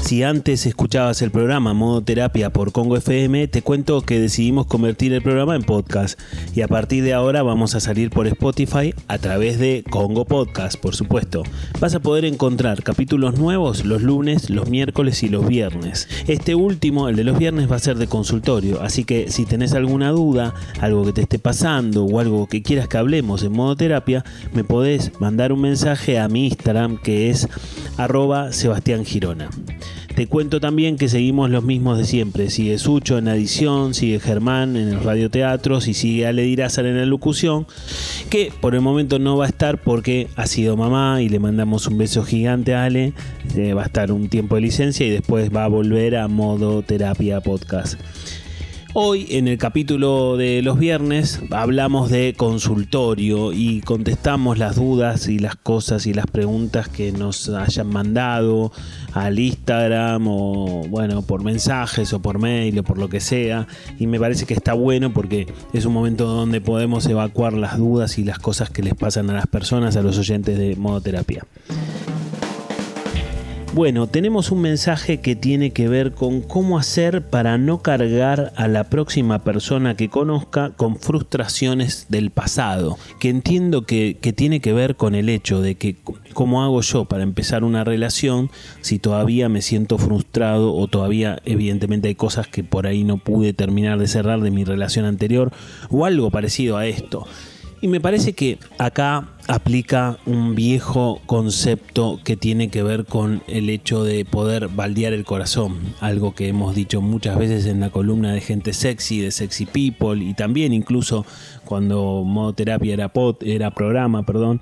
Si antes escuchabas el programa Modo Terapia por Congo FM, te cuento que decidimos convertir el programa en podcast y a partir de ahora vamos a salir por Spotify a través de Congo Podcast, por supuesto. Vas a poder encontrar capítulos nuevos los lunes, los miércoles y los viernes. Este último, el de los viernes, va a ser de consultorio, así que si tenés alguna duda, algo que te esté pasando o algo que quieras que hablemos en Modo Terapia, me podés mandar un mensaje a mi Instagram que es arroba Sebastián Girona. Te cuento también que seguimos los mismos de siempre. Sigue Sucho en edición, sigue Germán en el radioteatros y sigue Ale Dirázar en la locución, que por el momento no va a estar porque ha sido mamá y le mandamos un beso gigante a Ale. Eh, va a estar un tiempo de licencia y después va a volver a modo terapia podcast. Hoy en el capítulo de los viernes hablamos de consultorio y contestamos las dudas y las cosas y las preguntas que nos hayan mandado al Instagram o bueno por mensajes o por mail o por lo que sea y me parece que está bueno porque es un momento donde podemos evacuar las dudas y las cosas que les pasan a las personas, a los oyentes de modoterapia. Bueno, tenemos un mensaje que tiene que ver con cómo hacer para no cargar a la próxima persona que conozca con frustraciones del pasado, que entiendo que, que, tiene que ver con el hecho de que cómo hago yo para empezar una relación si todavía me siento frustrado o todavía evidentemente hay cosas que por ahí no pude terminar de cerrar de mi relación anterior o algo parecido a esto. Y me parece que acá aplica un viejo concepto que tiene que ver con el hecho de poder baldear el corazón, algo que hemos dicho muchas veces en la columna de gente sexy, de sexy people y también incluso cuando modo terapia era era programa, perdón,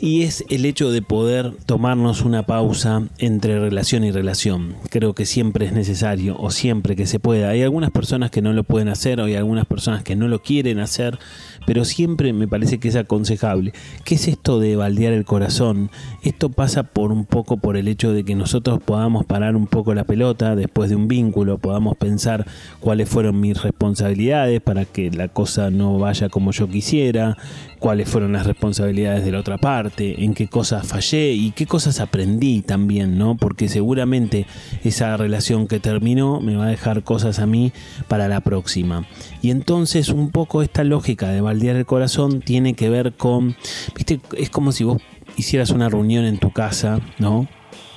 y es el hecho de poder tomarnos una pausa entre relación y relación. Creo que siempre es necesario o siempre que se pueda. Hay algunas personas que no lo pueden hacer o hay algunas personas que no lo quieren hacer, pero siempre me parece que es aconsejable. ¿Qué es esto de baldear el corazón? Esto pasa por un poco por el hecho de que nosotros podamos parar un poco la pelota después de un vínculo, podamos pensar cuáles fueron mis responsabilidades para que la cosa no vaya como yo quisiera, cuáles fueron las responsabilidades de la otra parte, en qué cosas fallé y qué cosas aprendí también, ¿no? Porque seguramente esa relación que terminó me va a dejar cosas a mí para la próxima. Y entonces un poco esta lógica de baldear el corazón tiene que ver con, viste, es como si vos hicieras una reunión en tu casa, ¿no?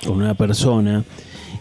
Con una persona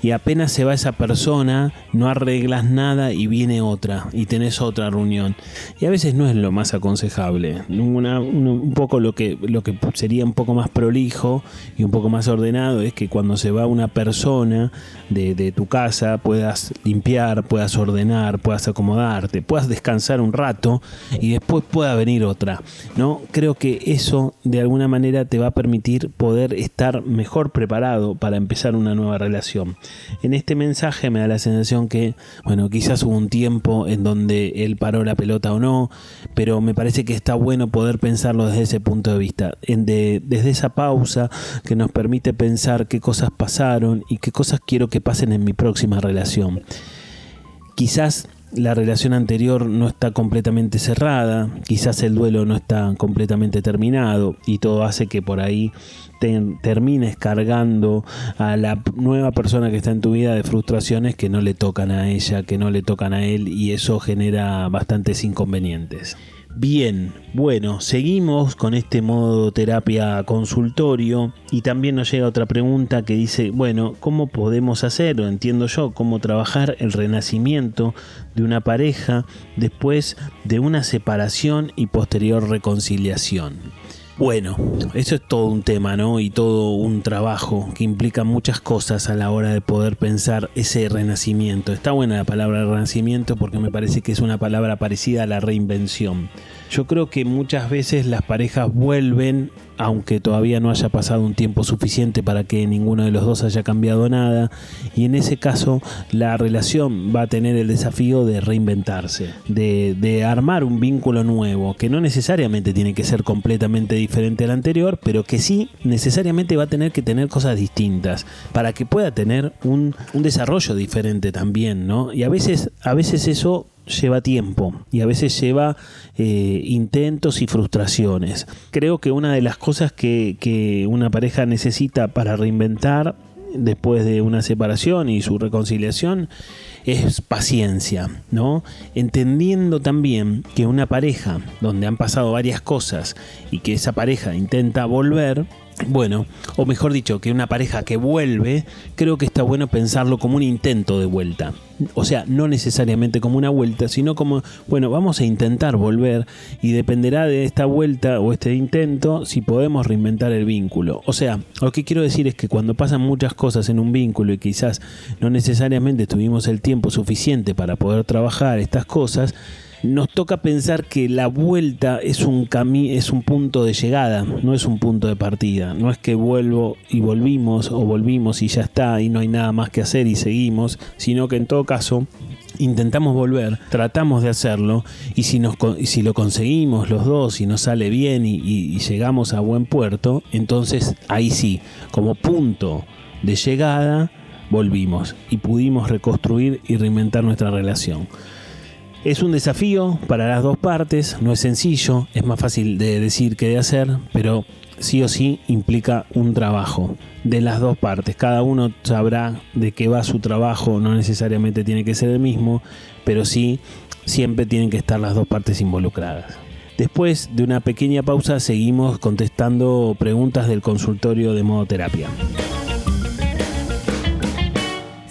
y apenas se va esa persona, no arreglas nada y viene otra y tenés otra reunión. Y a veces no es lo más aconsejable. un poco lo que, lo que sería un poco más prolijo y un poco más ordenado es que cuando se va una persona de, de tu casa puedas limpiar, puedas ordenar, puedas acomodarte, puedas descansar un rato y después pueda venir otra. ¿no? Creo que eso de alguna manera te va a permitir poder estar mejor preparado para empezar una nueva relación. En este mensaje me da la sensación que, bueno, quizás hubo un tiempo en donde él paró la pelota o no, pero me parece que está bueno poder pensarlo desde ese punto de vista, desde esa pausa que nos permite pensar qué cosas pasaron y qué cosas quiero que pasen en mi próxima relación. Quizás la relación anterior no está completamente cerrada, quizás el duelo no está completamente terminado y todo hace que por ahí termines cargando a la nueva persona que está en tu vida de frustraciones que no le tocan a ella, que no le tocan a él y eso genera bastantes inconvenientes. Bien, bueno, seguimos con este modo terapia consultorio y también nos llega otra pregunta que dice, bueno, ¿cómo podemos hacer, o entiendo yo, cómo trabajar el renacimiento de una pareja después de una separación y posterior reconciliación? Bueno, eso es todo un tema, ¿no? Y todo un trabajo que implica muchas cosas a la hora de poder pensar ese renacimiento. Está buena la palabra renacimiento porque me parece que es una palabra parecida a la reinvención. Yo creo que muchas veces las parejas vuelven aunque todavía no haya pasado un tiempo suficiente para que ninguno de los dos haya cambiado nada, y en ese caso la relación va a tener el desafío de reinventarse, de, de armar un vínculo nuevo, que no necesariamente tiene que ser completamente diferente al anterior, pero que sí necesariamente va a tener que tener cosas distintas para que pueda tener un, un desarrollo diferente también, ¿no? Y a veces, a veces eso lleva tiempo y a veces lleva eh, intentos y frustraciones. Creo que una de las cosas que, que una pareja necesita para reinventar después de una separación y su reconciliación es paciencia, ¿no? Entendiendo también que una pareja donde han pasado varias cosas y que esa pareja intenta volver, bueno, o mejor dicho, que una pareja que vuelve, creo que está bueno pensarlo como un intento de vuelta. O sea, no necesariamente como una vuelta, sino como, bueno, vamos a intentar volver y dependerá de esta vuelta o este intento si podemos reinventar el vínculo. O sea, lo que quiero decir es que cuando pasan muchas cosas en un vínculo y quizás no necesariamente tuvimos el tiempo suficiente para poder trabajar estas cosas, nos toca pensar que la vuelta es un es un punto de llegada, no es un punto de partida. No es que vuelvo y volvimos o volvimos y ya está y no hay nada más que hacer y seguimos, sino que en todo caso intentamos volver, tratamos de hacerlo y si, nos, si lo conseguimos los dos y nos sale bien y, y llegamos a buen puerto, entonces ahí sí, como punto de llegada, volvimos y pudimos reconstruir y reinventar nuestra relación. Es un desafío para las dos partes, no es sencillo, es más fácil de decir que de hacer, pero sí o sí implica un trabajo de las dos partes. Cada uno sabrá de qué va su trabajo, no necesariamente tiene que ser el mismo, pero sí siempre tienen que estar las dos partes involucradas. Después de una pequeña pausa seguimos contestando preguntas del consultorio de modoterapia.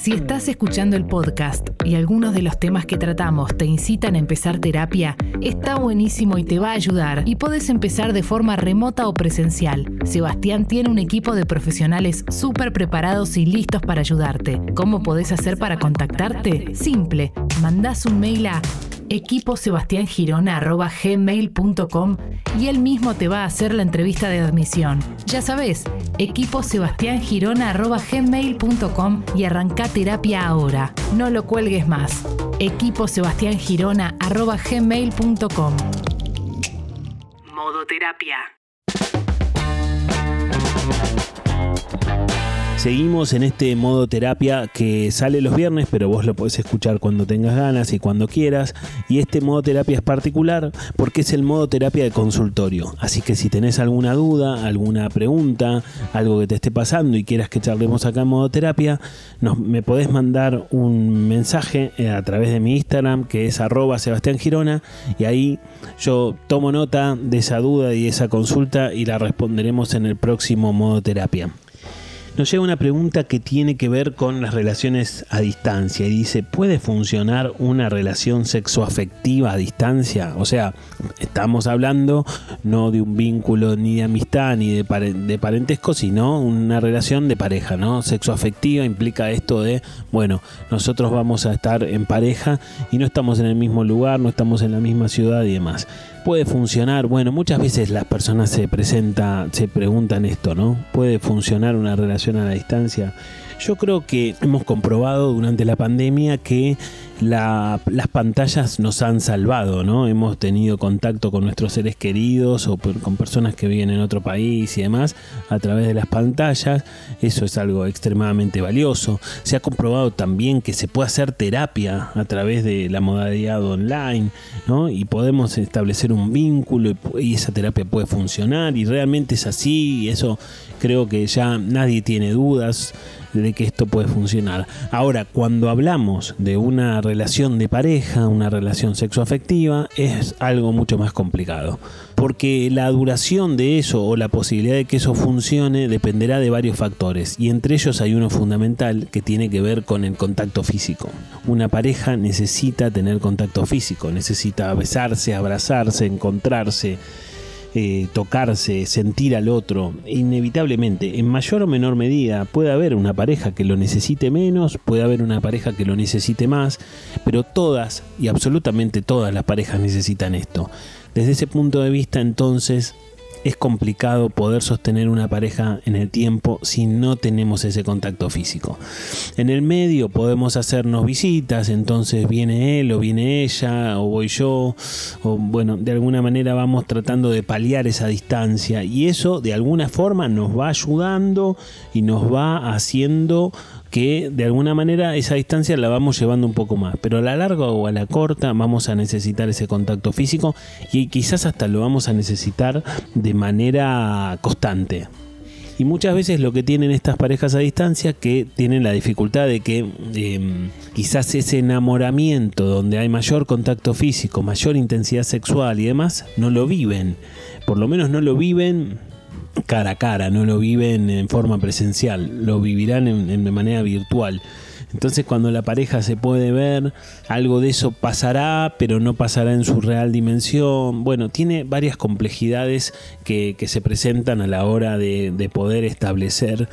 Si estás escuchando el podcast y algunos de los temas que tratamos te incitan a empezar terapia, está buenísimo y te va a ayudar y puedes empezar de forma remota o presencial. Sebastián tiene un equipo de profesionales súper preparados y listos para ayudarte. ¿Cómo podés hacer para contactarte? Simple, mandás un mail a equiposebastiangirona.gmail.com y él mismo te va a hacer la entrevista de admisión. Ya sabes, equiposebastiangirona.gmail.com y arranca terapia ahora. No lo cuelgues más. equiposebastiangirona.gmail.com Modo terapia. Seguimos en este modo terapia que sale los viernes, pero vos lo podés escuchar cuando tengas ganas y cuando quieras. Y este modo terapia es particular porque es el modo terapia de consultorio. Así que si tenés alguna duda, alguna pregunta, algo que te esté pasando y quieras que charlemos acá en modo terapia, me podés mandar un mensaje eh, a través de mi Instagram que es arroba Sebastián Girona y ahí yo tomo nota de esa duda y esa consulta y la responderemos en el próximo modo terapia. Nos llega una pregunta que tiene que ver con las relaciones a distancia y dice, ¿puede funcionar una relación sexoafectiva a distancia? O sea, estamos hablando no de un vínculo ni de amistad ni de, de parentesco, sino una relación de pareja, ¿no? Sexoafectiva implica esto de, bueno, nosotros vamos a estar en pareja y no estamos en el mismo lugar, no estamos en la misma ciudad y demás puede funcionar? Bueno, muchas veces las personas se presentan, se preguntan esto, ¿no? ¿Puede funcionar una relación a la distancia? Yo creo que hemos comprobado durante la pandemia que las pantallas nos han salvado, ¿no? Hemos tenido contacto con nuestros seres queridos o con personas que viven en otro país y demás a través de las pantallas. Eso es algo extremadamente valioso. Se ha comprobado también que se puede hacer terapia a través de la modalidad online, ¿no? Y podemos establecer un vínculo y, y esa terapia puede funcionar y realmente es así y eso creo que ya nadie tiene dudas de que esto puede funcionar. Ahora, cuando hablamos de una relación de pareja, una relación sexoafectiva, es algo mucho más complicado. Porque la duración de eso o la posibilidad de que eso funcione dependerá de varios factores y entre ellos hay uno fundamental que tiene que ver con el contacto físico. Una pareja necesita tener contacto físico, necesita besarse, abrazarse, encontrarse, eh, tocarse, sentir al otro, inevitablemente, en mayor o menor medida, puede haber una pareja que lo necesite menos, puede haber una pareja que lo necesite más, pero todas y absolutamente todas las parejas necesitan esto. Desde ese punto de vista, entonces, es complicado poder sostener una pareja en el tiempo si no tenemos ese contacto físico. En el medio podemos hacernos visitas, entonces viene él o viene ella o voy yo, o bueno, de alguna manera vamos tratando de paliar esa distancia y eso de alguna forma nos va ayudando y nos va haciendo que de alguna manera esa distancia la vamos llevando un poco más, pero a la larga o a la corta vamos a necesitar ese contacto físico y quizás hasta lo vamos a necesitar de manera constante. Y muchas veces lo que tienen estas parejas a distancia que tienen la dificultad de que em, quizás ese enamoramiento donde hay mayor contacto físico, mayor intensidad sexual y demás, no lo viven. Por lo menos no lo viven cara a cara, no lo viven en forma presencial, lo vivirán en, de manera virtual. Entonces cuando la pareja se puede ver, algo de eso pasará, pero no pasará en su real dimensión. Bueno, tiene varias complejidades que, se presentan a la hora de, poder establecer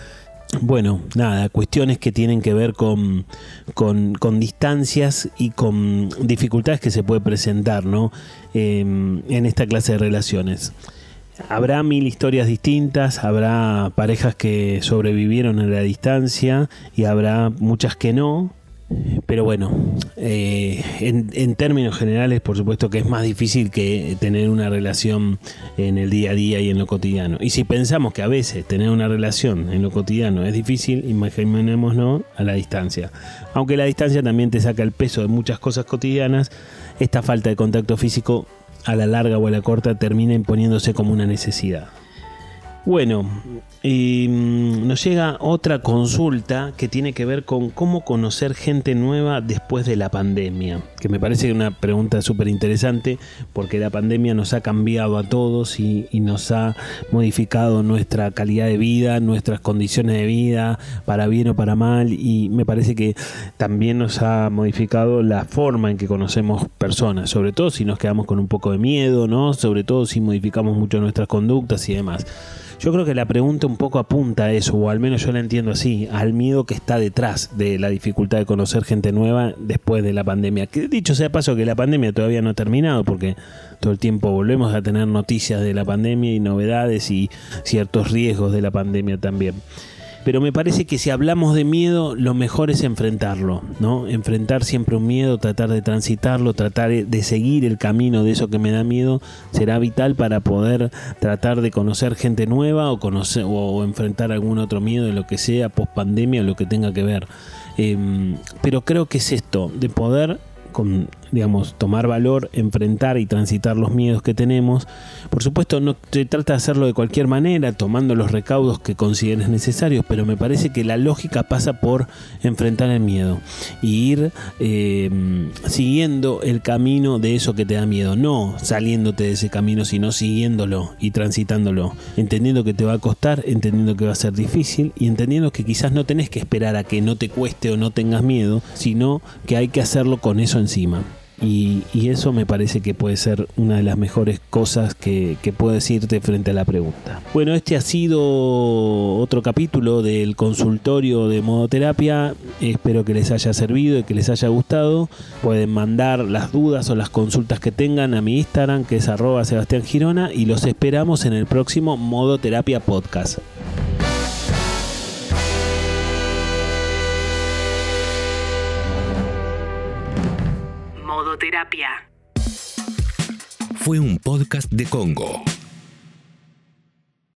bueno, nada, cuestiones que tienen que ver con, con, distancias y con dificultades que se puede presentar ¿no? Eh, en esta clase de relaciones. Habrá mil historias distintas, habrá parejas que sobrevivieron en la distancia y habrá muchas que no. Pero bueno, eh, en, términos generales, por supuesto que es más difícil que tener una relación en el día a día y en lo cotidiano. Y si pensamos que a veces tener una relación en lo cotidiano es difícil, imaginémonos a la distancia. Aunque la distancia también te saca el peso de muchas cosas cotidianas, esta falta de contacto físico a la larga o a la corta termina imponiéndose como una necesidad. Bueno, mm, nos llega otra consulta que tiene que ver con cómo conocer gente nueva después de la pandemia, que me parece una pregunta súper interesante porque la pandemia nos ha cambiado a todos y, nos ha modificado nuestra calidad de vida, nuestras condiciones de vida, para bien o para mal, y me parece que también nos ha modificado la forma en que conocemos personas, sobre todo si nos quedamos con un poco de miedo, ¿no? Sobre todo si modificamos mucho nuestras conductas y demás. Yo creo que la pregunta un poco apunta a eso, o al menos yo la entiendo así, al miedo que está detrás de la dificultad de conocer gente nueva después de la pandemia. Que dicho sea paso que la pandemia todavía no ha terminado, porque todo el tiempo volvemos a tener noticias de la pandemia y novedades y ciertos riesgos de la pandemia también pero me parece que si hablamos de miedo, lo mejor es enfrentarlo, ¿no? Enfrentar siempre un miedo, tratar de transitarlo, tratar de seguir el camino de eso que me da miedo, será vital para poder tratar de conocer gente nueva o conocer o enfrentar algún otro miedo lo que sea, post pandemia o lo que tenga que ver. Em, pero creo que es esto, de poder con, digamos, tomar valor, enfrentar y transitar los miedos que tenemos. Por supuesto, no se trata de hacerlo de cualquier manera, tomando los recaudos que consideres necesarios, pero me parece que la lógica pasa por enfrentar el miedo y ir em, siguiendo el camino de eso que te da miedo, no saliéndote de ese camino, sino siguiéndolo y transitándolo, entendiendo que te va a costar, entendiendo que va a ser difícil y entendiendo que quizás no tenés que esperar a que no te cueste o no tengas miedo, sino que hay que hacerlo con eso encima. Y, eso me parece que puede ser una de las mejores cosas que, que puedo decirte frente a la pregunta. Bueno, este ha sido otro capítulo del consultorio de modoterapia. Espero que les haya servido y que les haya gustado. Pueden mandar las dudas o las consultas que tengan a mi Instagram, que es arroba Sebastián Girona, y los esperamos en el próximo Modoterapia Podcast. Fue un podcast de Congo.